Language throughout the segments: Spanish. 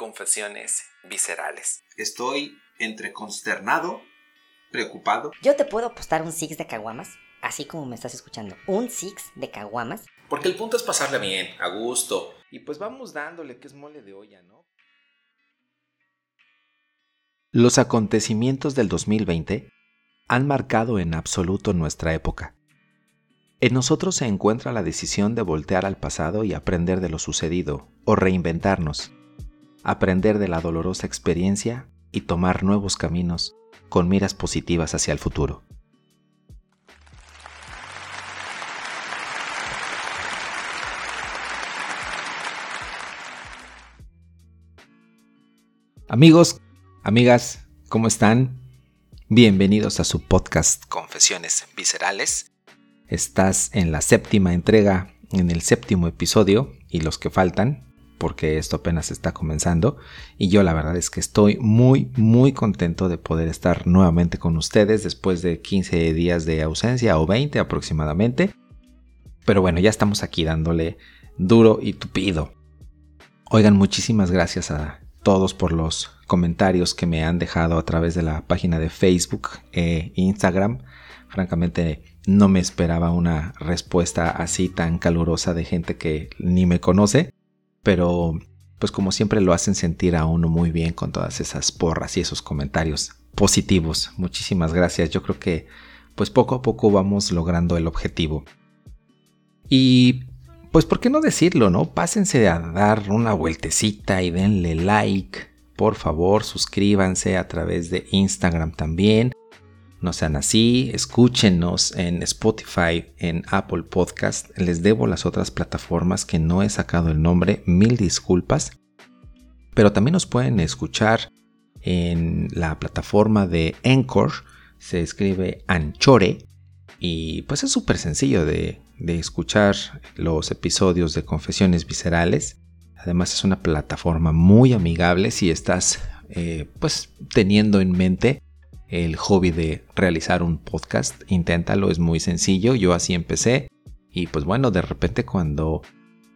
Confesiones Viscerales. Estoy entre consternado, preocupado. Yo te puedo apostar un six de caguamas, así como me estás escuchando. Un six de caguamas. Porque el punto es pasarle bien, a gusto. Y pues vamos dándole que es mole de olla, ¿no? Los acontecimientos del 2020 han marcado en absoluto nuestra época. En nosotros se encuentra la decisión de voltear al pasado y aprender de lo sucedido, o reinventarnos, aprender de la dolorosa experiencia y tomar nuevos caminos con miras positivas hacia el futuro. Amigos, amigas, ¿cómo están? Bienvenidos a su podcast Confesiones Viscerales. Estás en la séptima entrega, en el séptimo episodio y los que faltan, porque esto apenas está comenzando. Y yo la verdad es que estoy muy, muy contento de poder estar nuevamente con ustedes después de 15 días de ausencia o 20 aproximadamente. Pero bueno, ya estamos aquí dándole duro y tupido. Oigan, muchísimas gracias a todos por los comentarios que me han dejado a través de la página de Facebook e Instagram. Francamente no me esperaba una respuesta así tan calurosa de gente que ni me conoce, pero pues como siempre lo hacen sentir a uno muy bien con todas esas porras y esos comentarios positivos. Muchísimas gracias. Yo creo que pues poco a poco vamos logrando el objetivo. Y pues por qué no decirlo, ¿no? Pásense a dar una vueltecita y denle like. Por favor, suscríbanse a través de Instagram también. No sean así, escúchenos en Spotify, en Apple Podcast. Les debo las otras plataformas que no he sacado el nombre, mil disculpas. Pero también nos pueden escuchar en la plataforma de Anchor. Se escribe Anchore. Y pues es súper sencillo de, de escuchar los episodios de Confesiones Viscerales. Además es una plataforma muy amigable si estás eh, pues teniendo en mente el hobby de realizar un podcast. Inténtalo, es muy sencillo. Yo así empecé. Y pues bueno, de repente cuando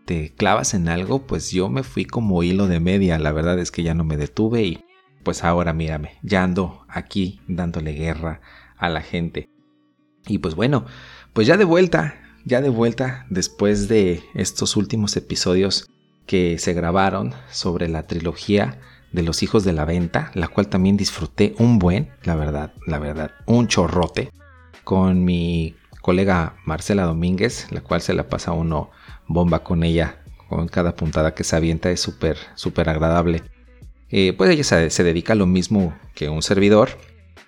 te clavas en algo, pues yo me fui como hilo de media. La verdad es que ya no me detuve y pues ahora mírame, ya ando aquí dándole guerra a la gente. Y pues bueno, pues ya de vuelta, ya de vuelta después de estos últimos episodios que se grabaron sobre la trilogía de los hijos de la venta, la cual también disfruté un buen, la verdad, la verdad, un chorrote con mi colega Marcela Domínguez, la cual se la pasa uno bomba con ella, con cada puntada que se avienta, es súper, súper agradable. Eh, pues ella se, se dedica a lo mismo que un servidor.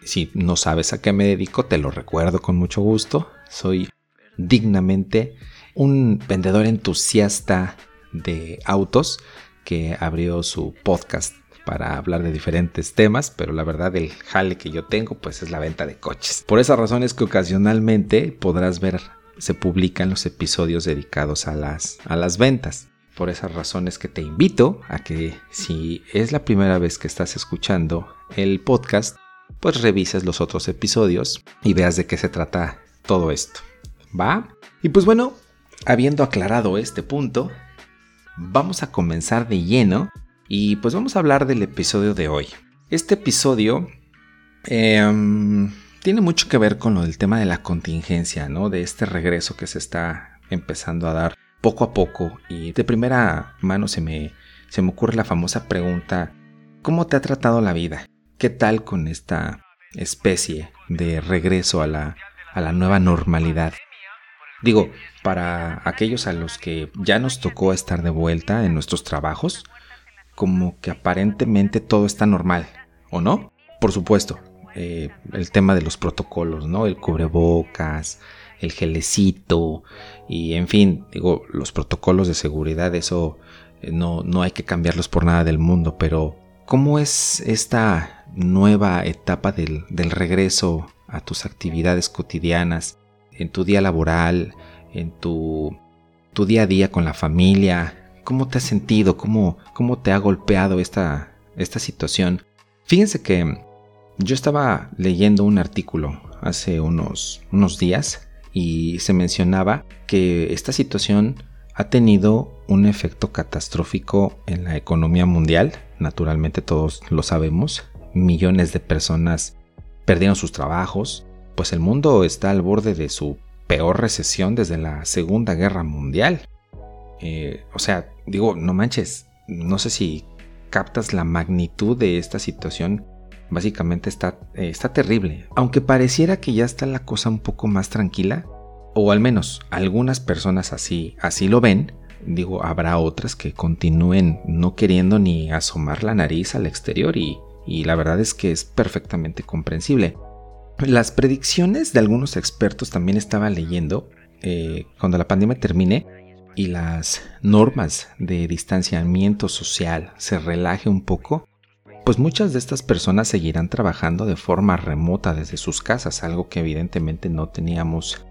Si no sabes a qué me dedico, te lo recuerdo con mucho gusto. Soy dignamente un vendedor entusiasta de autos que abrió su podcast para hablar de diferentes temas, pero la verdad el jale que yo tengo pues es la venta de coches. Por esa razón es que ocasionalmente podrás ver se publican los episodios dedicados a las, a las ventas. Por esas razones que te invito a que si es la primera vez que estás escuchando el podcast, pues revises los otros episodios y veas de qué se trata todo esto. ¿Va? Y pues bueno, habiendo aclarado este punto, vamos a comenzar de lleno y pues vamos a hablar del episodio de hoy. Este episodio em, tiene mucho que ver con lo del tema de la contingencia, ¿no? De este regreso que se está empezando a dar poco a poco y de primera mano se me, se me ocurre la famosa pregunta, ¿cómo te ha tratado la vida? ¿Qué tal con esta especie de regreso a la, a la nueva normalidad? Digo, para aquellos a los que ya nos tocó estar de vuelta en nuestros trabajos, como que aparentemente todo está normal, ¿o no? Por supuesto, eh, el tema de los protocolos, ¿no? El cubrebocas, el gelecito y en fin, digo, los protocolos de seguridad, eso eh, no, no hay que cambiarlos por nada del mundo, pero ¿cómo es esta nueva etapa del, del regreso a tus actividades cotidianas? en tu día laboral, en tu, tu día a día con la familia? ¿Cómo te has sentido? ¿Cómo, cómo te ha golpeado esta, esta situación? Fíjense que yo estaba leyendo un artículo hace unos, unos días y se mencionaba que esta situación ha tenido un efecto catastrófico en la economía mundial, naturalmente todos lo sabemos, millones de personas perdieron sus trabajos, pues el mundo está al borde de su peor recesión desde la Segunda Guerra Mundial. Eh, o sea, digo, no manches, no sé si captas la magnitud de esta situación. Básicamente está, eh, está terrible. Aunque pareciera que ya está la cosa un poco más tranquila, o al menos algunas personas así, así lo ven, digo, habrá otras que continúen no queriendo ni asomar la nariz al exterior y, y la verdad es que es perfectamente comprensible. Las predicciones de algunos expertos también estaba leyendo eh, cuando la pandemia termine y las normas de distanciamiento social se relaje un poco, pues muchas de estas personas seguirán trabajando de forma remota desde sus casas, algo que evidentemente no teníamos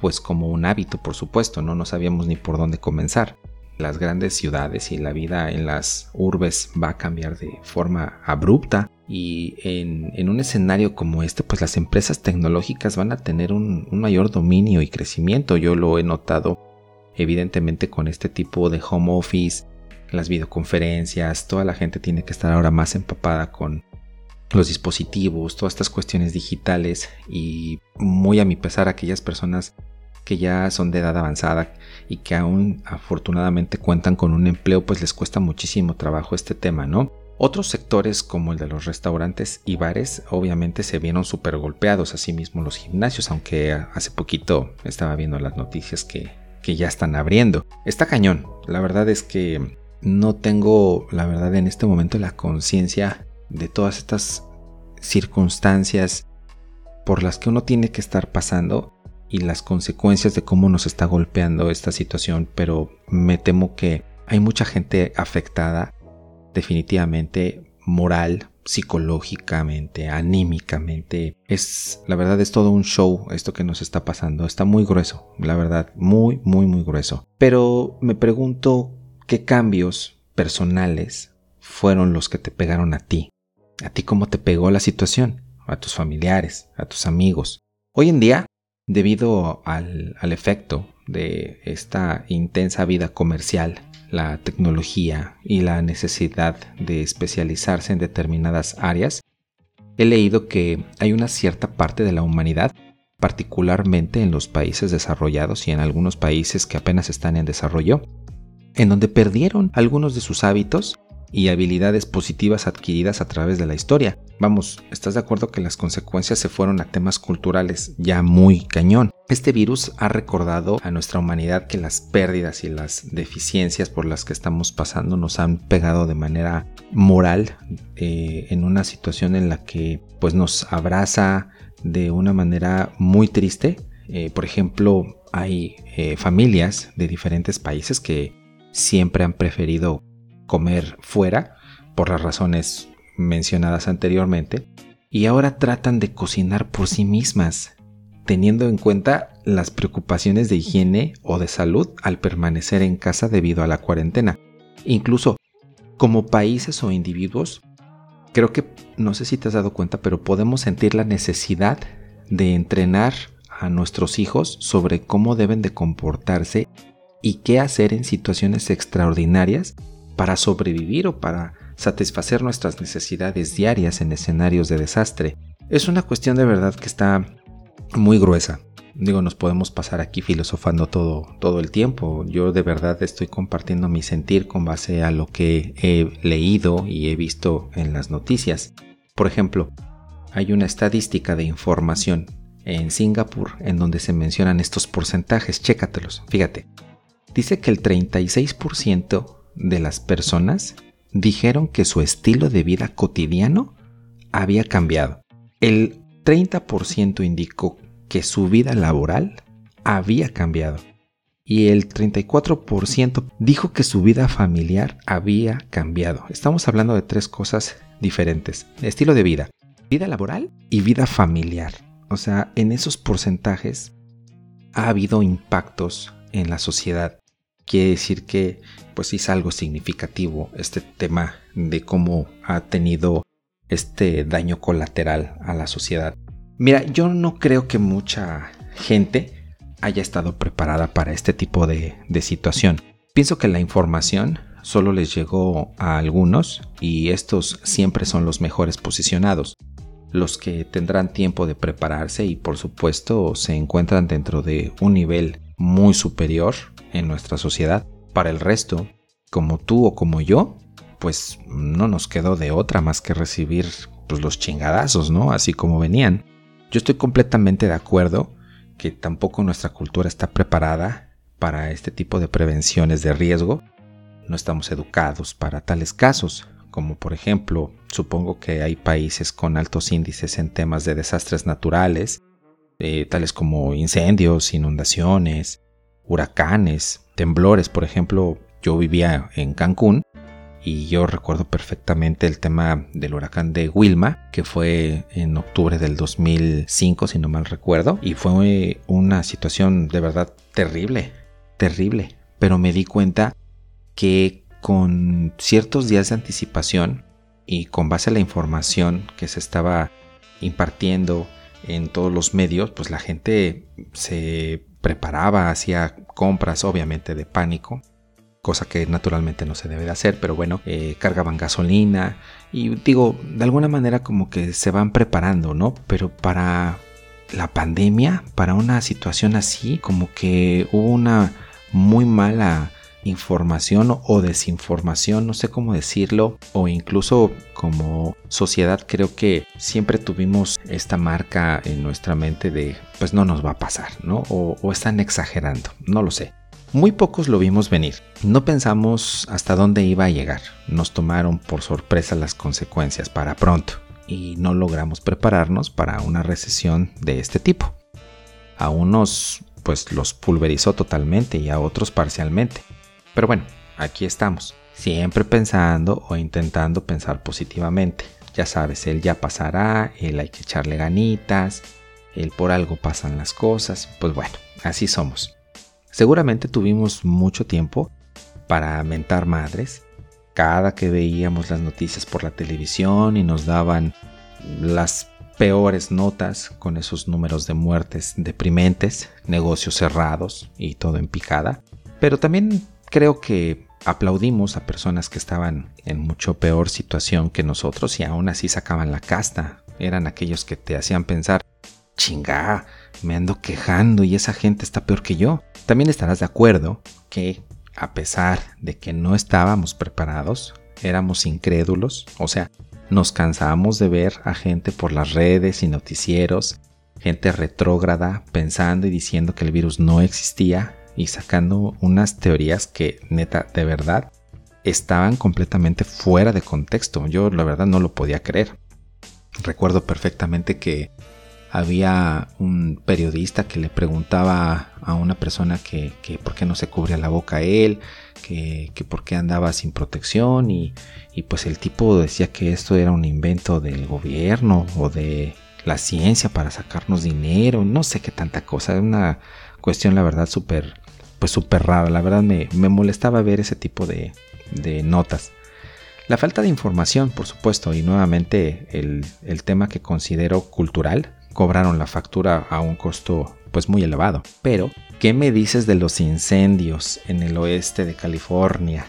pues como un hábito, por supuesto, no, no sabíamos ni por dónde comenzar. Las grandes ciudades y la vida en las urbes va a cambiar de forma abrupta y en, un escenario como este pues las empresas tecnológicas van a tener un, mayor dominio y crecimiento. Yo lo he notado evidentemente con este tipo de home office las videoconferencias toda la gente tiene que estar ahora más empapada con los dispositivos todas estas cuestiones digitales y muy a mi pesar aquellas personas que ya son de edad avanzada y que aún afortunadamente cuentan con un empleo, pues les cuesta muchísimo trabajo este tema, ¿no? Otros sectores como el de los restaurantes y bares obviamente se vieron súper golpeados, asimismo los gimnasios, aunque hace poquito estaba viendo las noticias que, que ya están abriendo. Está cañón, la verdad es que no tengo, la verdad en este momento la conciencia de todas estas circunstancias por las que uno tiene que estar pasando y las consecuencias de cómo nos está golpeando esta situación, pero me temo que hay mucha gente afectada definitivamente moral, psicológicamente, anímicamente. Es, la verdad es todo un show esto que nos está pasando. Está muy grueso, la verdad, muy, muy, muy grueso. Pero me pregunto qué cambios personales fueron los que te pegaron a ti. A ti cómo te pegó la situación, a tus familiares, a tus amigos. Hoy en día Debido al, efecto de esta intensa vida comercial, la tecnología y la necesidad de especializarse en determinadas áreas, he leído que hay una cierta parte de la humanidad, particularmente en los países desarrollados y en algunos países que apenas están en desarrollo, en donde perdieron algunos de sus hábitos y habilidades positivas adquiridas a través de la historia. Vamos, ¿estás de acuerdo que las consecuencias se fueron a temas culturales ya muy cañón? Este virus ha recordado a nuestra humanidad que las pérdidas y las deficiencias por las que estamos pasando nos han pegado de manera moral eh, en una situación en la que pues nos abraza de una manera muy triste. Eh, por ejemplo, hay eh, familias de diferentes países que siempre han preferido comer fuera por las razones mencionadas anteriormente y ahora tratan de cocinar por sí mismas, teniendo en cuenta las preocupaciones de higiene o de salud al permanecer en casa debido a la cuarentena. Incluso como países o individuos, creo que no sé si te has dado cuenta, pero podemos sentir la necesidad de entrenar a nuestros hijos sobre cómo deben de comportarse y qué hacer en situaciones extraordinarias para sobrevivir o para satisfacer nuestras necesidades diarias en escenarios de desastre. Es una cuestión de verdad que está muy gruesa. Digo, nos podemos pasar aquí filosofando todo, todo el tiempo. Yo de verdad estoy compartiendo mi sentir con base a lo que he leído y he visto en las noticias. Por ejemplo, hay una estadística de información en Singapur en donde se mencionan estos porcentajes. Chécatelos, fíjate. Dice que el 36% de las personas dijeron que su estilo de vida cotidiano había cambiado. El 30% indicó que su vida laboral había cambiado. Y el 34% dijo que su vida familiar había cambiado. Estamos hablando de tres cosas diferentes. Estilo de vida, vida laboral y vida familiar. O sea, en esos porcentajes ha habido impactos en la sociedad quiere decir que pues es algo significativo este tema de cómo ha tenido este daño colateral a la sociedad. Mira, yo no creo que mucha gente haya estado preparada para este tipo de situación. Pienso que la información solo les llegó a algunos y estos siempre son los mejores posicionados, los que tendrán tiempo de prepararse y por supuesto se encuentran dentro de un nivel muy superior en nuestra sociedad. Para el resto, como tú o como yo, pues no nos quedó de otra más que recibir pues, los chingadazos, ¿no? Así como venían. Yo estoy completamente de acuerdo que tampoco nuestra cultura está preparada para este tipo de prevenciones de riesgo. No estamos educados para tales casos, como por ejemplo, supongo que hay países con altos índices en temas de desastres naturales, eh, tales como incendios, inundaciones, huracanes, temblores. Por ejemplo, yo vivía en Cancún y yo recuerdo perfectamente el tema del huracán de Wilma, que fue en octubre del 2005, si no mal recuerdo, y fue una situación de verdad terrible, terrible, pero me di cuenta que con ciertos días de anticipación y con base a la información que se estaba impartiendo en todos los medios, pues la gente se preparaba, hacía compras obviamente de pánico cosa que naturalmente no se debe de hacer, pero bueno, eh, cargaban gasolina y digo, de alguna manera como que se van preparando, ¿no? Pero para la pandemia, para una situación así, como que hubo una muy mala información o desinformación, no sé cómo decirlo, o incluso como sociedad creo que siempre tuvimos esta marca en nuestra mente de pues no nos va a pasar, ¿no? O, están exagerando, no lo sé. Muy pocos lo vimos venir. No pensamos hasta dónde iba a llegar. Nos tomaron por sorpresa las consecuencias para pronto y no logramos prepararnos para una recesión de este tipo. A unos pues los pulverizó totalmente y a otros parcialmente. Pero bueno, aquí estamos, siempre pensando o intentando pensar positivamente. Ya sabes, él ya pasará, él hay que echarle ganitas, él por algo pasan las cosas, pues bueno, así somos. Seguramente tuvimos mucho tiempo para mentar madres. Cada que veíamos las noticias por la televisión y nos daban las peores notas con esos números de muertes deprimentes, negocios cerrados y todo en picada. Pero también creo que aplaudimos a personas que estaban en mucho peor situación que nosotros y aún así sacaban la casta. Eran aquellos que te hacían pensar, chingá, me ando quejando y esa gente está peor que yo. También estarás de acuerdo que a pesar de que no estábamos preparados, éramos incrédulos, o sea, nos cansábamos de ver a gente por las redes y noticieros, gente retrógrada pensando y diciendo que el virus no existía y sacando unas teorías que neta de verdad estaban completamente fuera de contexto. Yo la verdad no lo podía creer. Recuerdo perfectamente que había un periodista que le preguntaba a una persona que, por qué no se cubría la boca él, que, por qué andaba sin protección y, y, pues el tipo decía que esto era un invento del gobierno o de la ciencia para sacarnos dinero, no sé qué tanta cosa, una cuestión la verdad súper pues súper rara, la verdad me, molestaba ver ese tipo de, de notas. La falta de información, por supuesto, y nuevamente el, el tema que considero cultural, cobraron la factura a un costo pues muy elevado. Pero, ¿qué me dices de los incendios en el oeste de California?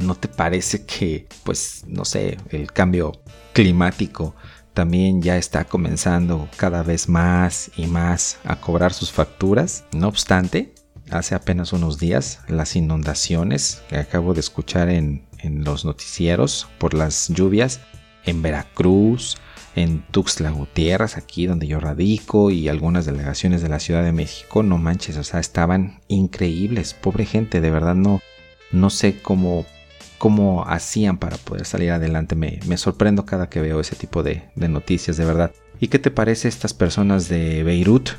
¿No te parece que, pues, no sé, el cambio climático también ya está comenzando cada vez más y más a cobrar sus facturas? No obstante, hace apenas unos días las inundaciones que acabo de escuchar en, en los noticieros por las lluvias en Veracruz, en Tuxtla Gutiérrez, aquí donde yo radico, y algunas delegaciones de la Ciudad de México, no manches, o sea, estaban increíbles, pobre gente, de verdad no, no sé cómo, cómo hacían para poder salir adelante, me, me sorprendo cada que veo ese tipo de, de noticias, de verdad. ¿Y qué te parece estas personas de Beirut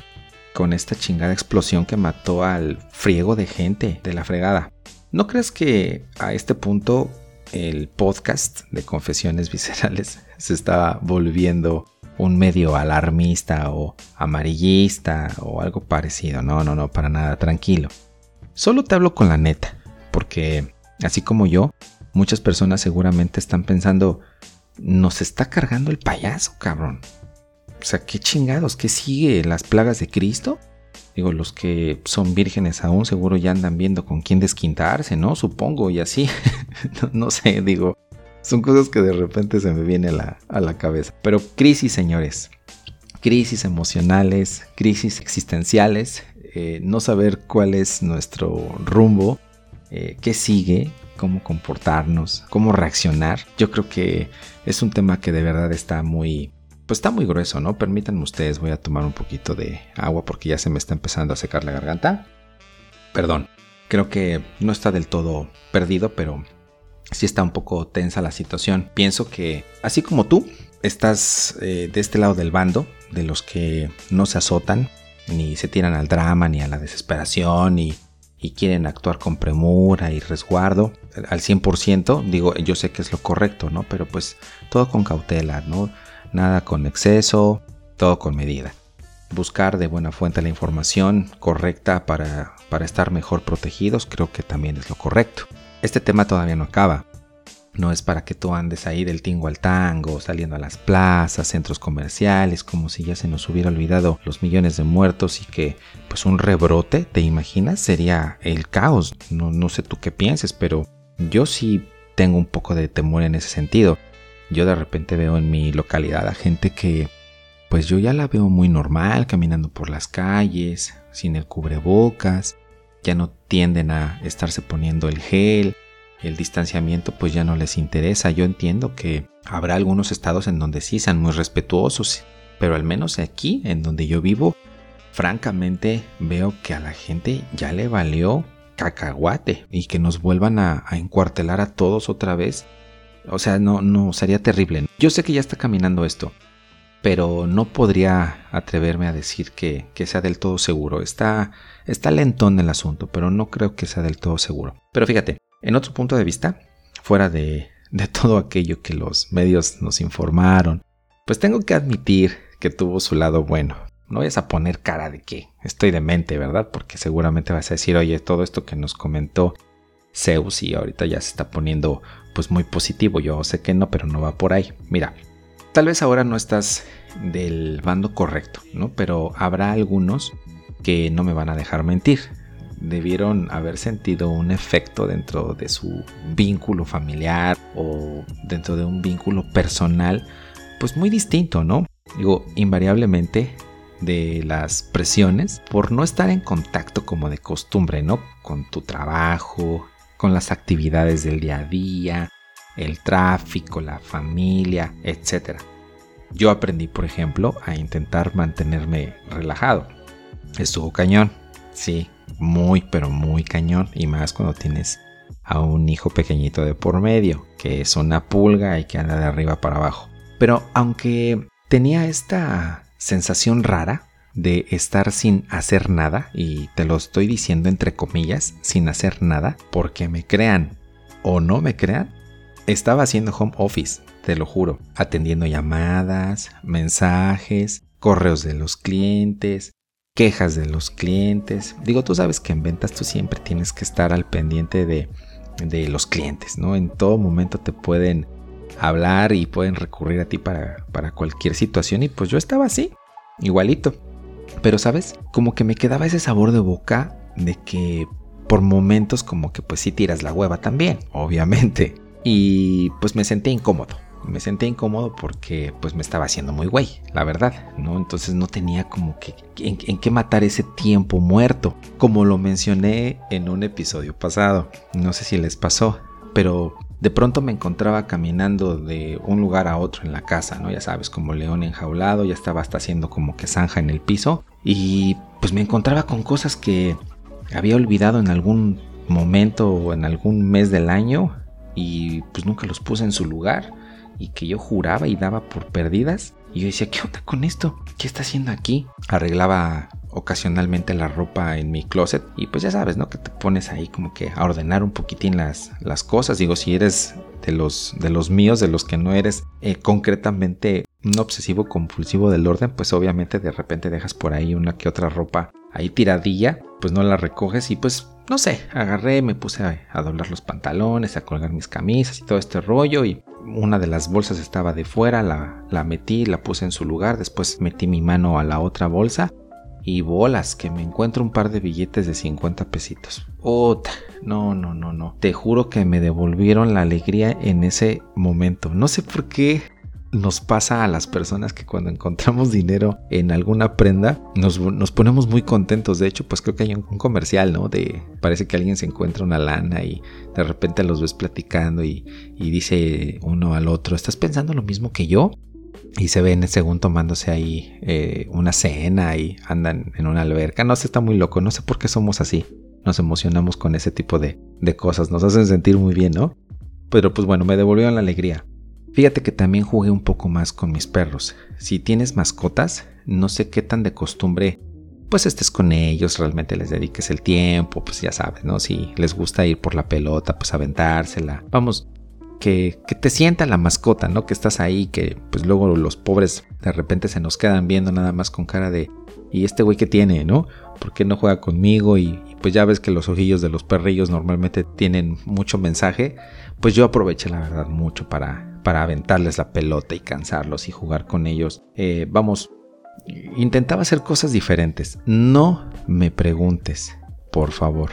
con esta chingada explosión que mató al friego de gente de la fregada? ¿No crees que a este punto el podcast de confesiones viscerales se está volviendo un medio alarmista o amarillista o algo parecido. No, no, no, para nada, tranquilo. Solo te hablo con la neta, porque así como yo, muchas personas seguramente están pensando, nos está cargando el payaso, cabrón. O sea, qué chingados, ¿qué sigue? ¿Las plagas de Cristo? Digo, los que son vírgenes aún seguro ya andan viendo con quién desquintarse, ¿no? Supongo, y así. no, sé, digo, son cosas que de repente se me viene a la, a la cabeza. Pero crisis, señores. Crisis emocionales, crisis existenciales, eh, no saber cuál es nuestro rumbo, eh, qué sigue, cómo comportarnos, cómo reaccionar. Yo creo que es un tema que de verdad está muy, pues está muy grueso, ¿no? Permítanme ustedes, voy a tomar un poquito de agua porque ya se me está empezando a secar la garganta. Perdón, creo que no está del todo perdido, pero sí está un poco tensa la situación. Pienso que, así como tú, estás eh, de este lado del bando, de los que no se azotan, ni se tiran al drama, ni a la desesperación, y, y quieren actuar con premura y resguardo al 100%. Digo, yo sé que es lo correcto, ¿no? Pero pues todo con cautela, ¿no? Nada con exceso, todo con medida. Buscar de buena fuente la información correcta para, para estar mejor protegidos creo que también es lo correcto. Este tema todavía no acaba. No es para que tú andes ahí del tingo al tango, saliendo a las plazas, centros comerciales, como si ya se nos hubiera olvidado los millones de muertos y que pues un rebrote, ¿te imaginas? Sería el caos. No, no sé tú qué pienses, pero yo sí tengo un poco de temor en ese sentido. Yo de repente veo en mi localidad a gente que pues yo ya la veo muy normal caminando por las calles, sin el cubrebocas, ya no tienden a estarse poniendo el gel, el distanciamiento pues ya no les interesa. Yo entiendo que habrá algunos estados en donde sí sean muy respetuosos, pero al menos aquí, en donde yo vivo, francamente veo que a la gente ya le valió cacahuate y que nos vuelvan a, a encuartelar a todos otra vez o sea, no, no, sería terrible. Yo sé que ya está caminando esto, pero no podría atreverme a decir que, sea del todo seguro. Está, está lentón el asunto, pero no creo que sea del todo seguro. Pero fíjate, en otro punto de vista, fuera de, de todo aquello que los medios nos informaron, pues tengo que admitir que tuvo su lado bueno. No vayas a poner cara de que estoy demente, ¿verdad? Porque seguramente vas a decir, oye, todo esto que nos comentó Zeus y ahorita ya se está poniendo pues muy positivo. Yo sé que no, pero no va por ahí. Mira, tal vez ahora no estás del bando correcto, ¿no? Pero habrá algunos que no me van a dejar mentir. Debieron haber sentido un efecto dentro de su vínculo familiar o dentro de un vínculo personal, pues muy distinto, ¿no? Digo, invariablemente de las presiones por no estar en contacto como de costumbre, ¿no? Con tu trabajo, con las actividades del día a día, el tráfico, la familia, etc. Yo aprendí, por ejemplo, a intentar mantenerme relajado. Estuvo cañón, sí, muy, pero muy cañón, y más cuando tienes a un hijo pequeñito de por medio, que es una pulga y que anda de arriba para abajo. Pero aunque tenía esta sensación rara, de estar sin hacer nada, y te lo estoy diciendo entre comillas, sin hacer nada, porque me crean o no me crean, estaba haciendo home office, te lo juro, atendiendo llamadas, mensajes, correos de los clientes, quejas de los clientes. Digo, tú sabes que en ventas tú siempre tienes que estar al pendiente de, de los clientes, ¿no? En todo momento te pueden hablar y pueden recurrir a ti para, para cualquier situación y pues yo estaba así, igualito. Pero, ¿sabes? Como que me quedaba ese sabor de boca de que por momentos como que pues sí tiras la hueva también, obviamente. Y pues me sentí incómodo. Me sentí incómodo porque pues me estaba haciendo muy güey, la verdad, ¿no? Entonces no tenía como que en qué matar ese tiempo muerto, como lo mencioné en un episodio pasado. No sé si les pasó, pero de pronto me encontraba caminando de un lugar a otro en la casa, ¿no? Ya sabes, como león enjaulado, ya estaba hasta haciendo como que zanja en el piso. Y pues me encontraba con cosas que había olvidado en algún momento o en algún mes del año y pues nunca los puse en su lugar y que yo juraba y daba por perdidas. Y yo decía, ¿qué onda con esto? ¿Qué está haciendo aquí? Arreglaba ocasionalmente la ropa en mi closet y pues ya sabes, ¿no? Que te pones ahí como que a ordenar un poquitín las, las cosas. Digo, si eres de los, de los míos, de los que no eres eh, concretamente un obsesivo compulsivo del orden, pues obviamente de repente dejas por ahí una que otra ropa ahí tiradilla, pues no la recoges y pues no sé, agarré, me puse a, doblar los pantalones, a colgar mis camisas y todo este rollo y una de las bolsas estaba de fuera, la, la metí, la puse en su lugar, después metí mi mano a la otra bolsa y bolas que me encuentro un par de billetes de 50 pesitos. Ota, no, no, no, no. Te juro que me devolvieron la alegría en ese momento. No sé por qué nos pasa a las personas que cuando encontramos dinero en alguna prenda nos, ponemos muy contentos. De hecho, pues creo que hay un, comercial, ¿no? De parece que alguien se encuentra una lana y de repente los ves platicando y dice uno al otro, ¿estás pensando lo mismo que yo? Y se ven según tomándose ahí eh, una cena y andan en una alberca. No sé, está muy loco. No sé por qué somos así. Nos emocionamos con ese tipo de, de cosas. Nos hacen sentir muy bien, ¿no? Pero pues bueno, me devolvieron la alegría. Fíjate que también jugué un poco más con mis perros. Si tienes mascotas, no sé qué tan de costumbre pues estés con ellos, realmente les dediques el tiempo, pues ya sabes, ¿no? Si les gusta ir por la pelota, pues aventársela. Vamos, que, que, te sienta la mascota, ¿no? Que estás ahí, que pues luego los pobres de repente se nos quedan viendo nada más con cara de, ¿y este güey que tiene, no? ¿Por qué no juega conmigo? Y, y, pues ya ves que los ojillos de los perrillos normalmente tienen mucho mensaje. Pues yo aproveché la verdad mucho para, para aventarles la pelota y cansarlos y jugar con ellos. Eh, vamos, intentaba hacer cosas diferentes. No me preguntes, por favor,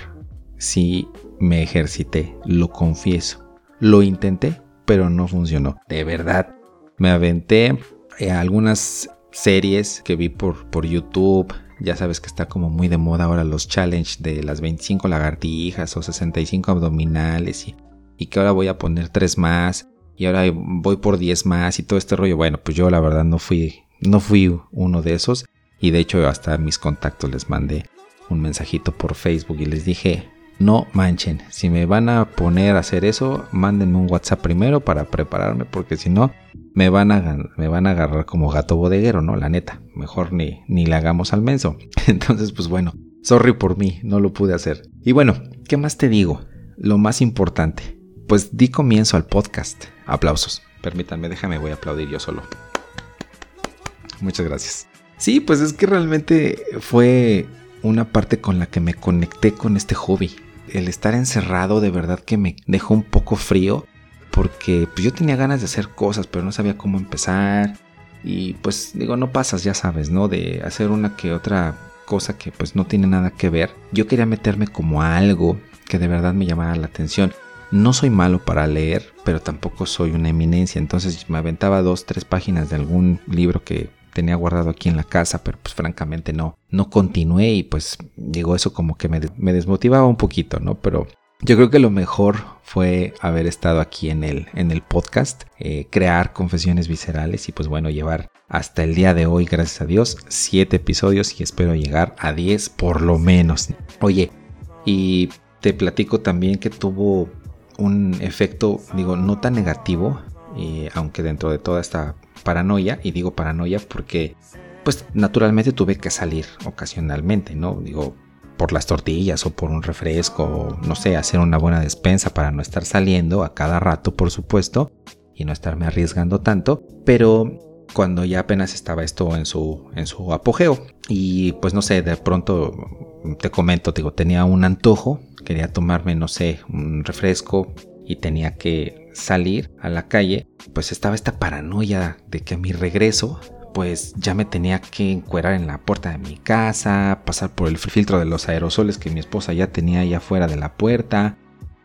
si me ejercité, lo confieso. Lo intenté, pero no funcionó. De verdad. Me aventé eh, algunas series que vi por, por YouTube. Ya sabes que está como muy de moda ahora los challenge de las 25 lagartijas o 65 abdominales y, y que ahora voy a poner 3 más y ahora voy por 10 más y todo este rollo. Bueno, pues yo la verdad no fui, no fui uno de esos y de hecho hasta a mis contactos les mandé un mensajito por Facebook y les dije, no manchen. Si me van a poner a hacer eso, mándenme un WhatsApp primero para prepararme, porque si no, me van a, me van a agarrar como gato bodeguero, ¿no? La neta, mejor ni, ni le hagamos al menso. Entonces, pues bueno, sorry por mí, no lo pude hacer. Y bueno, ¿qué más te digo? Lo más importante, pues di comienzo al podcast. Aplausos. Permítanme, déjame, voy a aplaudir yo solo. Muchas gracias. Sí, pues es que realmente fue una parte con la que me conecté con este hobby el estar encerrado de verdad que me dejó un poco frío porque pues, yo tenía ganas de hacer cosas pero no sabía cómo empezar. Y pues digo no pasas ya sabes no de hacer una que otra cosa que pues no tiene nada que ver. Yo quería meterme como a algo que de verdad me llamara la atención. No soy malo para leer pero tampoco soy una eminencia. Entonces me aventaba dos tres páginas de algún libro que tenía guardado aquí en la casa, pero pues francamente no, no continué y pues llegó eso como que me, me desmotivaba un poquito, ¿no? Pero yo creo que lo mejor fue haber estado aquí en el, en el podcast, eh, crear confesiones viscerales y pues bueno, llevar hasta el día de hoy, gracias a Dios, 7 episodios y espero llegar a 10 por lo menos. Oye, y te platico también que tuvo un efecto, digo, no tan negativo, eh, aunque dentro de toda esta paranoia, y digo paranoia porque pues naturalmente tuve que salir ocasionalmente, ¿no? Digo, por las tortillas o por un refresco, o, no sé, hacer una buena despensa para no estar saliendo a cada rato, por supuesto, y no estarme arriesgando tanto, pero cuando ya apenas estaba esto en su, en su apogeo, y pues no sé, de pronto te comento, digo, tenía un antojo, quería tomarme, no sé, un refresco y tenía que salir a la calle, pues estaba esta paranoia de que a mi regreso, pues ya me tenía que encuerar en la puerta de mi casa, pasar por el filtro de los aerosoles que mi esposa ya tenía ahí afuera de la puerta,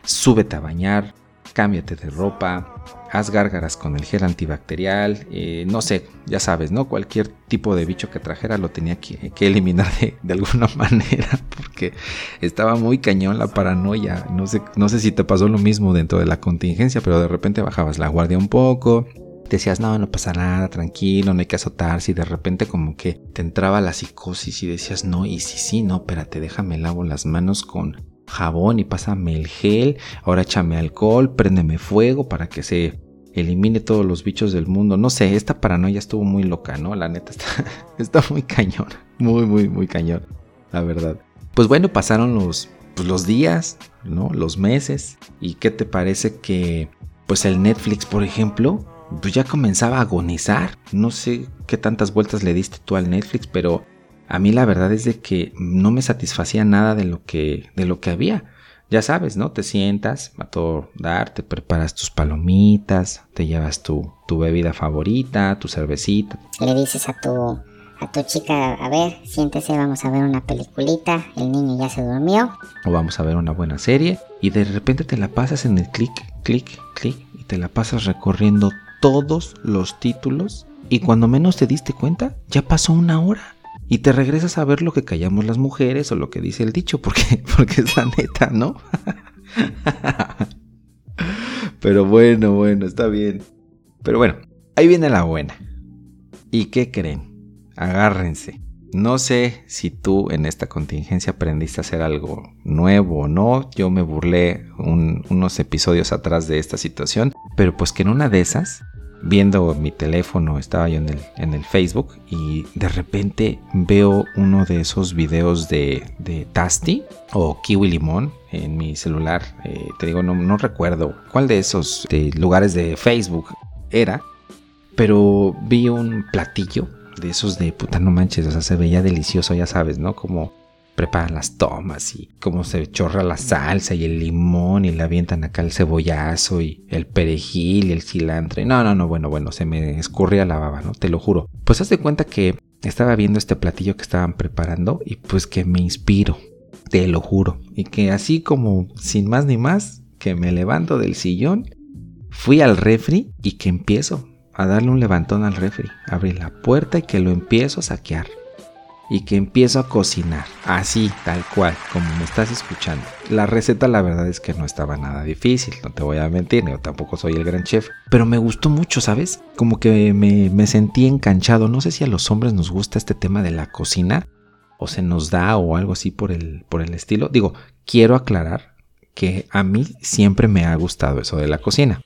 súbete a bañar, cámbiate de ropa, haz gárgaras con el gel antibacterial, eh, no sé, ya sabes, ¿no? Cualquier tipo de bicho que trajera lo tenía que, eliminar de, de, alguna manera porque estaba muy cañón la paranoia. No sé, no sé si te pasó lo mismo dentro de la contingencia, pero de repente bajabas la guardia un poco. Decías, no, no pasa nada, tranquilo, no hay que azotarse. Y de repente, como que te entraba la psicosis y decías, no, y sí, sí, no, espérate, déjame lavo las manos con jabón y pásame el gel, ahora échame alcohol, préndeme fuego para que se elimine todos los bichos del mundo. No sé, esta paranoia estuvo muy loca, ¿no? La neta está, está muy cañón, muy, muy, muy cañón, la verdad. Pues bueno, pasaron los, pues los días, ¿no? Los meses. ¿Y qué te parece que, pues el Netflix, por ejemplo, pues ya comenzaba a agonizar? No sé qué tantas vueltas le diste tú al Netflix, pero a mí la verdad es de que no me satisfacía nada de lo que, de lo que había. Ya sabes, ¿no? Te sientas a todo dar, te preparas tus palomitas, te llevas tu, tu bebida favorita, tu cervecita. Le dices a tu, a tu chica, a ver, siéntese, vamos a ver una peliculita, el niño ya se durmió. O vamos a ver una buena serie y de repente te la pasas en el clic, clic, clic y te la pasas recorriendo todos los títulos y cuando menos te diste cuenta ya pasó una hora. Y te regresas a ver lo que callamos las mujeres o lo que dice el dicho, porque, porque es la neta, ¿no? Pero bueno, bueno, está bien. Pero bueno, ahí viene la buena. ¿Y qué creen? Agárrense. No sé si tú en esta contingencia aprendiste a hacer algo nuevo o no. Yo me burlé unos episodios atrás de esta situación. Pero pues que en una de esas, viendo mi teléfono, estaba yo en el, en el Facebook y de repente veo uno de esos videos de, de Tasty o Kiwi Limón en mi celular. Eh, te digo, no, no recuerdo cuál de esos lugares de Facebook era. Pero vi un platillo de esos de puta no manches, o sea, se veía delicioso, ya sabes, ¿no? Como preparan las tomas y cómo se chorra la salsa y el limón y le avientan acá el cebollazo y el perejil y el cilantro. No, no, no, bueno, bueno, se me escurría la baba, ¿no? Te lo juro. Pues haz de cuenta que estaba viendo este platillo que estaban preparando y pues que me inspiro, te lo juro. Y que así como sin más ni más, que me levanto del sillón, fui al refri y que empiezo a darle un levantón al refri, abrir la puerta y que lo empiezo a saquear. Y que empiezo a cocinar, así, tal cual, como me estás escuchando. La receta la verdad es que no estaba nada difícil, no te voy a mentir, yo tampoco soy el gran chef. Pero me gustó mucho, ¿sabes? Como que me, me sentí enganchado. No sé si a los hombres nos gusta este tema de la cocina, o se nos da o algo así por el, por el estilo. Digo, quiero aclarar que a mí siempre me ha gustado eso de la cocina.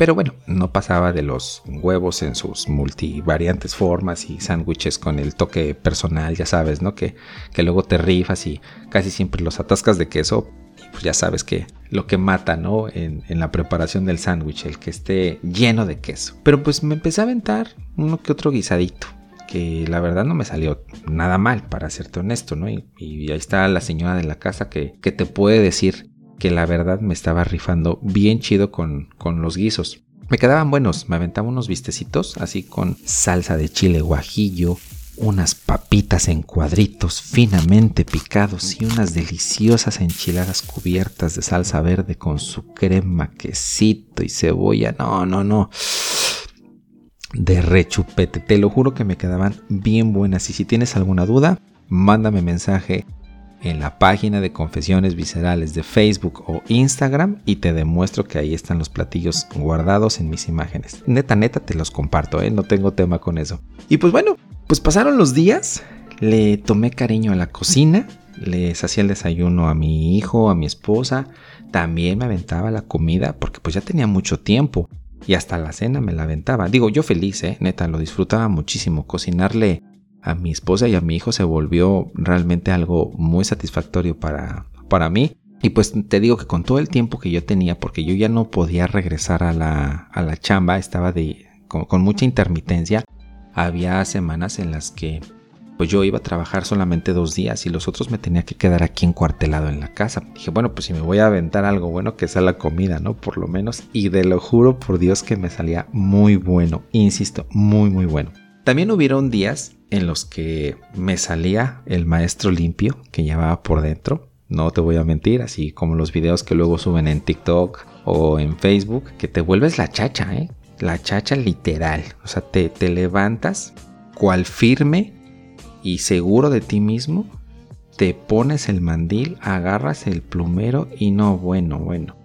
Pero bueno, no pasaba de los huevos en sus multivariantes formas y sándwiches con el toque personal, ya sabes, ¿no? Que, que luego te rifas y casi siempre los atascas de queso. Y pues ya sabes que lo que mata, ¿no? En, en la preparación del sándwich, el que esté lleno de queso. Pero pues me empecé a aventar uno que otro guisadito que la verdad no me salió nada mal, para serte honesto, ¿no? Y, y, ahí está la señora de la casa que, que te puede decir que la verdad me estaba rifando bien chido con, con los guisos. Me quedaban buenos, me aventaba unos vistecitos así con salsa de chile guajillo, unas papitas en cuadritos finamente picados y unas deliciosas enchiladas cubiertas de salsa verde con su crema, quesito y cebolla. No, no, no. De rechupete, te lo juro que me quedaban bien buenas y si tienes alguna duda, mándame mensaje en la página de confesiones viscerales de Facebook o Instagram y te demuestro que ahí están los platillos guardados en mis imágenes. Neta, neta, te los comparto, ¿eh? no tengo tema con eso. Y pues bueno, pues pasaron los días, le tomé cariño a la cocina, les hacía el desayuno a mi hijo, a mi esposa, también me aventaba la comida porque pues ya tenía mucho tiempo y hasta la cena me la aventaba. Digo, yo feliz, ¿eh? neta, lo disfrutaba muchísimo cocinarle a mi esposa y a mi hijo se volvió realmente algo muy satisfactorio para, para mí. Y pues te digo que con todo el tiempo que yo tenía, porque yo ya no podía regresar a la, a la chamba, estaba de, con, con, mucha intermitencia, había semanas en las que pues yo iba a trabajar solamente dos días y los otros me tenía que quedar aquí encuartelado en la casa. Dije, bueno, pues si me voy a aventar algo bueno, que sea la comida, ¿no? Por lo menos. Y de lo juro por Dios que me salía muy bueno. Insisto, muy, muy bueno. También hubieron días en los que me salía el maestro limpio que llevaba por dentro. No te voy a mentir, así como los videos que luego suben en TikTok o en Facebook, que te vuelves la chacha, ¿eh? La chacha literal. O sea, te, te levantas cual firme y seguro de ti mismo, te pones el mandil, agarras el plumero y no, bueno, bueno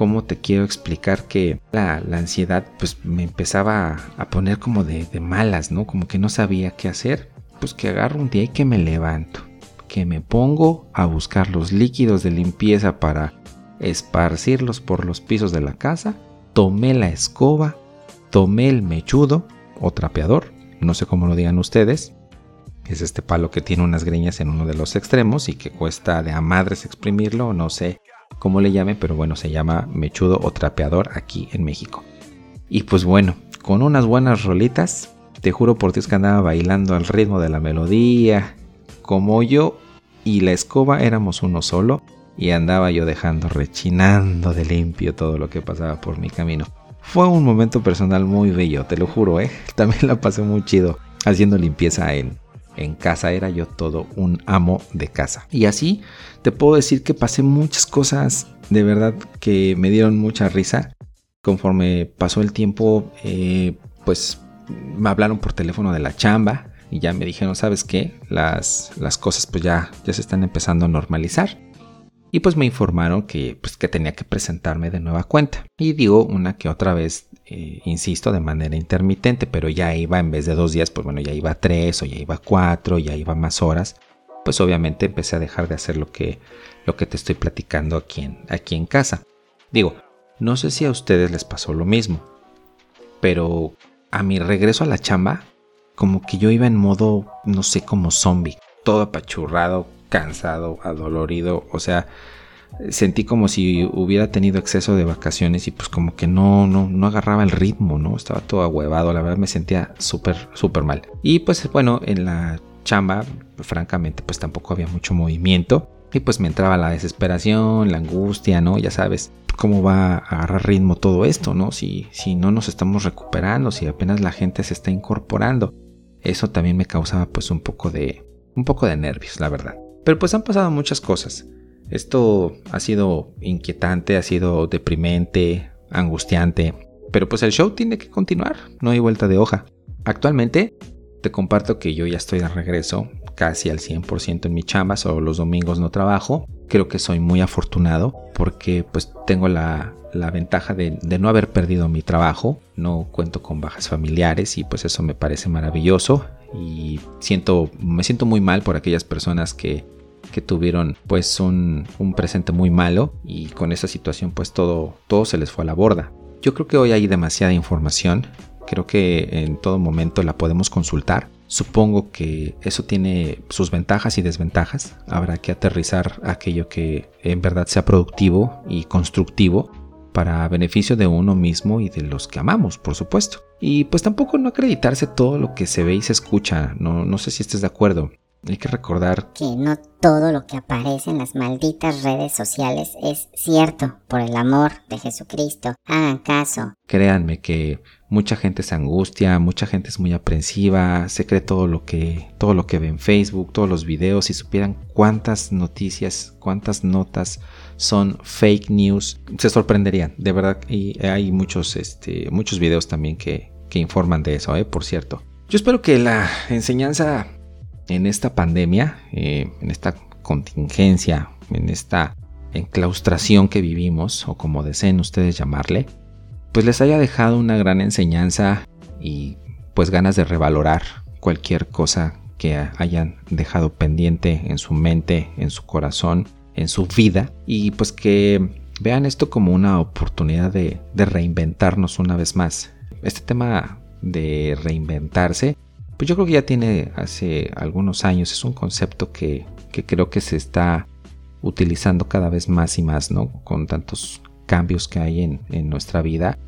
cómo te quiero explicar que la, ansiedad pues me empezaba a, poner como de, de, malas, ¿no? Como que no sabía qué hacer. Pues que agarro un día y que me levanto, que me pongo a buscar los líquidos de limpieza para esparcirlos por los pisos de la casa, tomé la escoba, tomé el mechudo o trapeador, no sé cómo lo digan ustedes, es este palo que tiene unas greñas en uno de los extremos y que cuesta de a madres exprimirlo, no sé como le llame, pero bueno, se llama mechudo o trapeador aquí en México. Y pues bueno, con unas buenas rolitas, te juro por Dios que andaba bailando al ritmo de la melodía, como yo y la escoba éramos uno solo, y andaba yo dejando rechinando de limpio todo lo que pasaba por mi camino. Fue un momento personal muy bello, te lo juro, ¿eh? También la pasé muy chido. haciendo limpieza en, en casa. Era yo todo un amo de casa. Y así te puedo decir que pasé muchas cosas de verdad que me dieron mucha risa. Conforme pasó el tiempo, eh, pues me hablaron por teléfono de la chamba y ya me dijeron, ¿sabes qué? Las, las cosas pues ya, ya se están empezando a normalizar. Y pues me informaron que, pues, que tenía que presentarme de nueva cuenta. Y digo una que otra vez, eh, insisto, de manera intermitente, pero ya iba en vez de dos días, pues bueno, ya iba tres o ya iba cuatro, ya iba más horas. Pues obviamente empecé a dejar de hacer lo que, lo que te estoy platicando aquí en, aquí en casa. Digo, no sé si a ustedes les pasó lo mismo, pero a mi regreso a la chamba, como que yo iba en modo, no sé, como zombie, todo apachurrado, cansado, adolorido, o sea, sentí como si hubiera tenido exceso de vacaciones y pues como que no, no, no agarraba el ritmo, ¿no? Estaba todo ahuevado, la verdad me sentía súper, súper mal. Y pues bueno, en la chamba, francamente, pues tampoco había mucho movimiento. Y pues me entraba la desesperación, la angustia, ¿no? Ya sabes cómo va a agarrar ritmo todo esto, ¿no? Si, si no nos estamos recuperando, si apenas la gente se está incorporando. Eso también me causaba pues un poco de, un poco de nervios, la verdad. Pero pues han pasado muchas cosas. Esto ha sido inquietante, ha sido deprimente, angustiante, pero pues el show tiene que continuar, no hay vuelta de hoja. Actualmente te comparto que yo ya estoy de regreso casi al 100% en mi chamba, solo los domingos no trabajo. Creo que soy muy afortunado porque pues tengo la, ventaja de, de, no haber perdido mi trabajo, no cuento con bajas familiares y pues eso me parece maravilloso y siento, me siento muy mal por aquellas personas que, que tuvieron pues un, un, presente muy malo y con esa situación pues todo, todo se les fue a la borda. Yo creo que hoy hay demasiada información, creo que en todo momento la podemos consultar. Supongo que eso tiene sus ventajas y desventajas. Habrá que aterrizar aquello que en verdad sea productivo y constructivo para beneficio de uno mismo y de los que amamos, por supuesto. Y pues tampoco no acreditarse todo lo que se ve y se escucha, no, no sé si estés de acuerdo. Hay que recordar que no todo lo que aparece en las malditas redes sociales es cierto. Por el amor de Jesucristo, hagan caso. Créanme que mucha gente se angustia, mucha gente es muy aprensiva, se cree todo lo que todo lo que ve en Facebook, todos los videos, si supieran cuántas noticias, cuántas notas son fake news, se sorprenderían, de verdad. Y hay muchos este muchos videos también que, que informan de eso, ¿eh? por cierto. Yo espero que la enseñanza en esta pandemia, eh, en esta contingencia, en esta enclaustración que vivimos, o como deseen ustedes llamarle, pues les haya dejado una gran enseñanza y pues ganas de revalorar cualquier cosa que hayan dejado pendiente en su mente, en su corazón, en su vida, y pues que vean esto como una oportunidad de, de reinventarnos una vez más. Este tema de reinventarse pues yo creo que ya tiene hace algunos años, es un concepto que, creo que se está utilizando cada vez más y más, ¿no? Con tantos cambios que hay en, nuestra vida,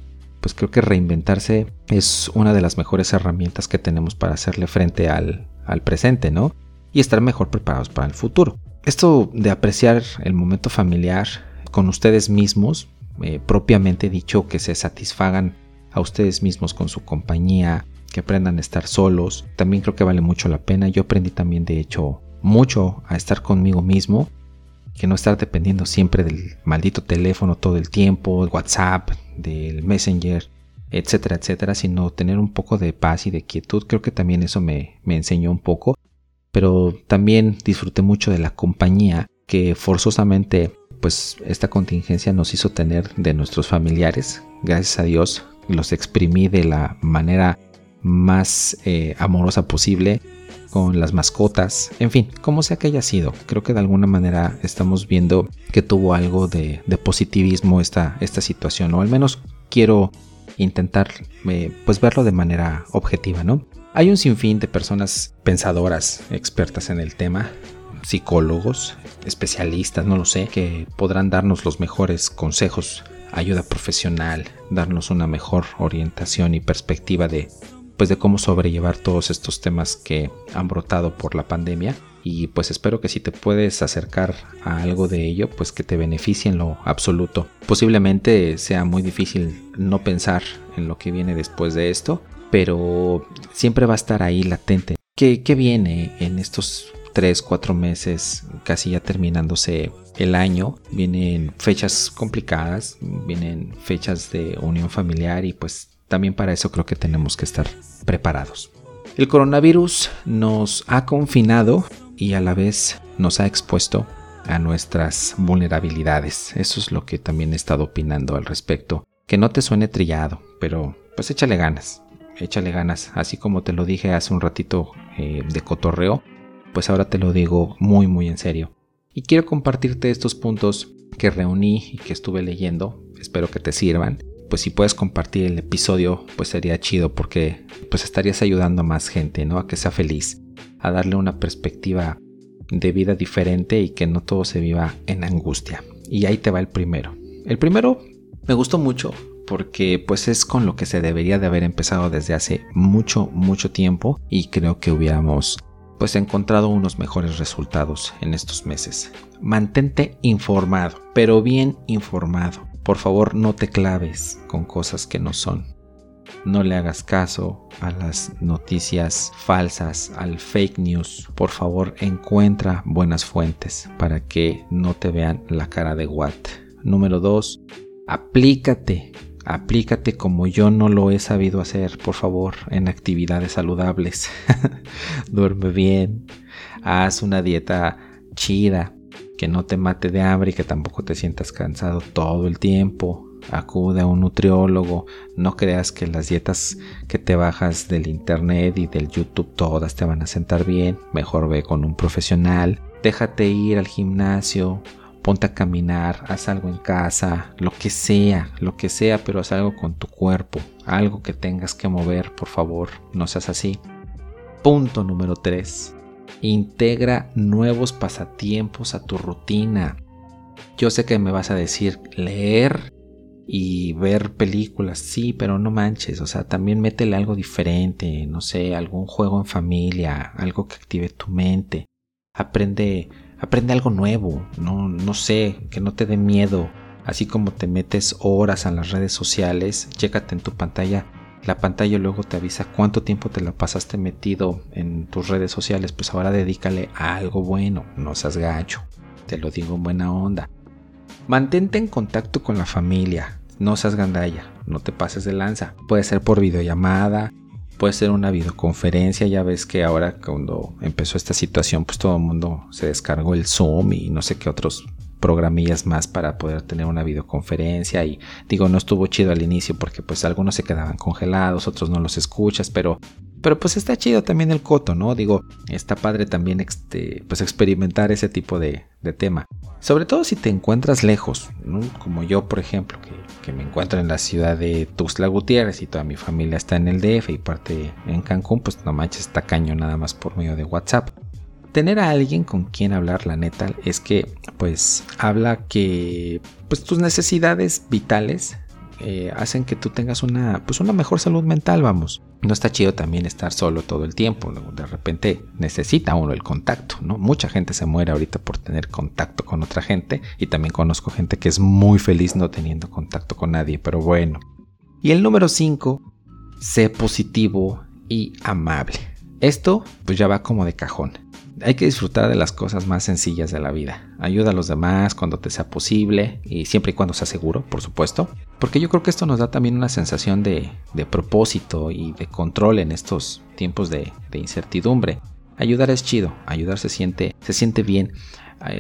pues creo que reinventarse es una de las mejores herramientas que tenemos para hacerle frente al, presente, ¿no? Y estar mejor preparados para el futuro. Esto de apreciar el momento familiar con ustedes mismos, eh, propiamente dicho, que se satisfagan a ustedes mismos con su compañía, que aprendan a estar solos. También creo que vale mucho la pena. Yo aprendí también, de hecho, mucho a estar conmigo mismo, que no estar dependiendo siempre del maldito teléfono todo el tiempo, el WhatsApp, del Messenger, etcétera, etcétera, sino tener un poco de paz y de quietud. Creo que también eso me, me enseñó un poco. Pero también disfruté mucho de la compañía que forzosamente pues esta contingencia nos hizo tener de nuestros familiares. Gracias a Dios los exprimí de la manera más eh, amorosa posible con las mascotas, en fin, como sea que haya sido, creo que de alguna manera estamos viendo que tuvo algo de, positivismo esta, esta situación, o al menos quiero intentar eh, pues verlo de manera objetiva, ¿no? Hay un sinfín de personas pensadoras, expertas en el tema, psicólogos, especialistas, no lo sé, que podrán darnos los mejores consejos, ayuda profesional, darnos una mejor orientación y perspectiva de pues de cómo sobrellevar todos estos temas que han brotado por la pandemia y pues espero que si te puedes acercar a algo de ello, pues que te beneficie en lo absoluto. Posiblemente sea muy difícil no pensar en lo que viene después de esto, pero siempre va a estar ahí latente. ¿Qué, qué viene en estos 3, 4 meses, casi ya terminándose el año? Vienen fechas complicadas, vienen fechas de unión familiar y pues también para eso creo que tenemos que estar preparados. El coronavirus nos ha confinado y a la vez nos ha expuesto a nuestras vulnerabilidades. Eso es lo que también he estado opinando al respecto. Que no te suene trillado, pero pues échale ganas, échale ganas. Así como te lo dije hace un ratito eh, de cotorreo, pues ahora te lo digo muy muy en serio. Y quiero compartirte estos puntos que reuní y que estuve leyendo. Espero que te sirvan. Pues si puedes compartir el episodio, pues sería chido porque pues estarías ayudando a más gente, ¿no? A que sea feliz, a darle una perspectiva de vida diferente y que no todo se viva en angustia. Y ahí te va el primero. El primero me gustó mucho porque pues es con lo que se debería de haber empezado desde hace mucho mucho tiempo y creo que hubiéramos pues encontrado unos mejores resultados en estos meses. Mantente informado, pero bien informado. Por favor, no te claves con cosas que no son. No le hagas caso a las noticias falsas, al fake news. Por favor, encuentra buenas fuentes para que no te vean la cara de Watt. Número 2. Aplícate. Aplícate como yo no lo he sabido hacer, por favor, en actividades saludables. Duerme bien. Haz una dieta chida, que no te mate de hambre y que tampoco te sientas cansado todo el tiempo acude a un nutriólogo, no creas que las dietas que te bajas del internet y del YouTube todas te van a sentar bien, mejor ve con un profesional, déjate ir al gimnasio, ponte a caminar, haz algo en casa, lo que sea, lo que sea, pero haz algo con tu cuerpo, algo que tengas que mover, por favor, no seas así. Punto número 3. Integra nuevos pasatiempos a tu rutina. Yo sé que me vas a decir leer y ver películas, sí, pero no manches, o sea, también métele algo diferente, no sé, algún juego en familia, algo que active tu mente. Aprende, aprende algo nuevo, no, no sé, que no te dé miedo. Así como te metes horas a las redes sociales, chécate en tu pantalla. La pantalla luego te avisa cuánto tiempo te la pasaste metido en tus redes sociales, pues ahora dedícale a algo bueno, no seas gacho. Te lo digo en buena onda. Mantente en contacto con la familia, no seas gandalla, no te pases de lanza. Puede ser por videollamada, puede ser una videoconferencia, ya ves que ahora cuando empezó esta situación pues todo el mundo se descargó el Zoom y no sé qué otros programillas más para poder tener una videoconferencia y digo no estuvo chido al inicio porque pues algunos se quedaban congelados, otros no los escuchas, pero pero pues está chido también el coto, ¿no? Digo, está padre también este, pues experimentar ese tipo de, tema. Sobre todo si te encuentras lejos. Como yo, por ejemplo, que, que, me encuentro en la ciudad de Tuxtla Gutiérrez y toda mi familia está en el DF y parte en Cancún, pues no manches, está caño nada más por medio de WhatsApp. Tener a alguien con quien hablar, la neta, es que pues habla que pues tus necesidades vitales eh, hacen que tú tengas una, pues una mejor salud mental, vamos. No está chido también estar solo todo el tiempo, de repente necesita uno el contacto, ¿no? Mucha gente se muere ahorita por tener contacto con otra gente y también conozco gente que es muy feliz no teniendo contacto con nadie, pero bueno. Y el número 5, sé positivo y amable. Esto pues ya va como de cajón hay que disfrutar de las cosas más sencillas de la vida. Ayuda a los demás cuando te sea posible y siempre y cuando sea seguro, por supuesto. Porque yo creo que esto nos da también una sensación de, propósito y de control en estos tiempos de, incertidumbre. Ayudar es chido, ayudar se siente, se siente bien.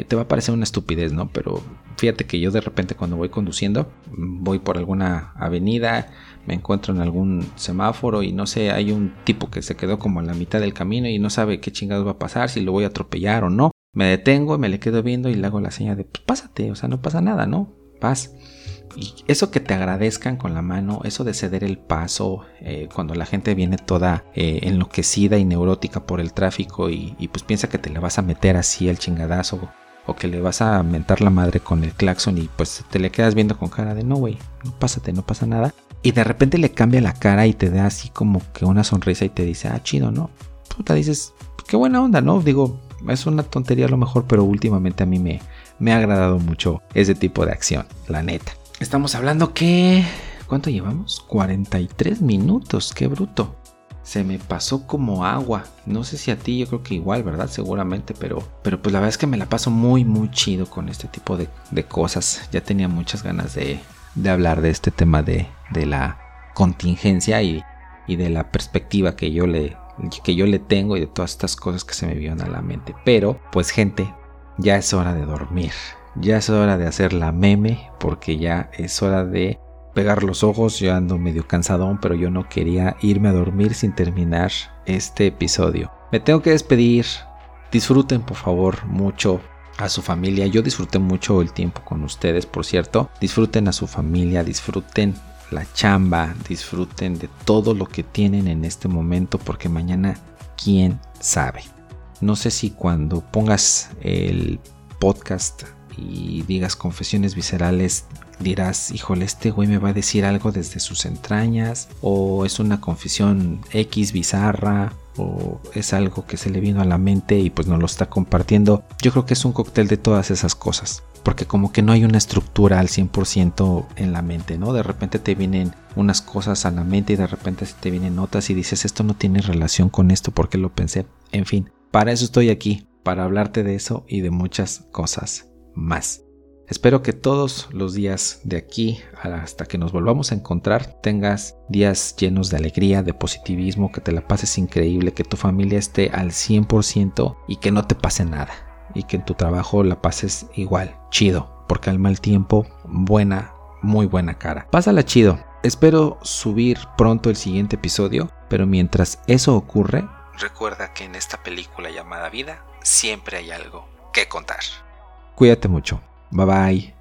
te va a parecer una estupidez, ¿no? Pero fíjate que yo de repente cuando voy conduciendo, voy por alguna avenida, me encuentro en algún semáforo y no sé, hay un tipo que se quedó como en la mitad del camino y no sabe qué chingados va a pasar, si lo voy a atropellar o no. Me detengo, me le quedo viendo y le hago la señal de, pues pásate, o sea, no pasa nada, ¿no? Paz. Y eso que te agradezcan con la mano, eso de ceder el paso, eh, cuando la gente viene toda eh, enloquecida y neurótica por el tráfico y, pues piensa que te le vas a meter así el chingadazo o que le vas a mentar la madre con el claxon y pues te le quedas viendo con cara de no, güey, pásate, no pasa nada. Y de repente le cambia la cara y te da así como que una sonrisa y te dice, ah, chido, ¿no? Puta, dices, qué buena onda, ¿no? Digo, es una tontería a lo mejor, pero últimamente a mí me, me ha agradado mucho ese tipo de acción, la neta. Estamos hablando que... ¿Cuánto llevamos? 43 minutos, qué bruto. se me pasó como agua. No sé si a ti, yo creo que igual, ¿verdad? Seguramente, pero, pero pues la verdad es que me la paso muy, muy chido con este tipo de, cosas. Ya tenía muchas ganas de, de hablar de este tema de, de la contingencia y, y, de la perspectiva que yo, le, que yo le tengo y de todas estas cosas que se me vienen a la mente. Pero, pues gente, ya es hora de dormir. Ya es hora de hacer la meme porque ya es hora de pegar los ojos, yo ando medio cansadón, pero yo no quería irme a dormir sin terminar este episodio. Me tengo que despedir. Disfruten por favor mucho a su familia. Yo disfruté mucho el tiempo con ustedes, por cierto. Disfruten a su familia, disfruten la chamba, disfruten de todo lo que tienen en este momento porque mañana quién sabe. No sé si cuando pongas el podcast y digas confesiones viscerales dirás, híjole, este güey me va a decir algo desde sus entrañas, o es una confesión X bizarra, o es algo que se le vino a la mente y pues no lo está compartiendo. Yo creo que es un cóctel de todas esas cosas. Porque como que no hay una estructura al 100% en la mente, ¿no? De repente te vienen unas cosas a la mente y de repente te vienen notas y dices, esto no tiene relación con esto porque lo pensé. En fin, para eso estoy aquí, para hablarte de eso y de muchas cosas más. Espero que todos los días de aquí hasta que nos volvamos a encontrar tengas días llenos de alegría, de positivismo, que te la pases increíble, que tu familia esté al 100% y que no te pase nada. Y que en tu trabajo la pases igual, chido, porque al mal tiempo, buena, muy buena cara. Pásala chido. Espero subir pronto el siguiente episodio, pero mientras eso ocurre, recuerda que en esta película llamada vida siempre hay algo que contar. Cuídate mucho. Bye bye.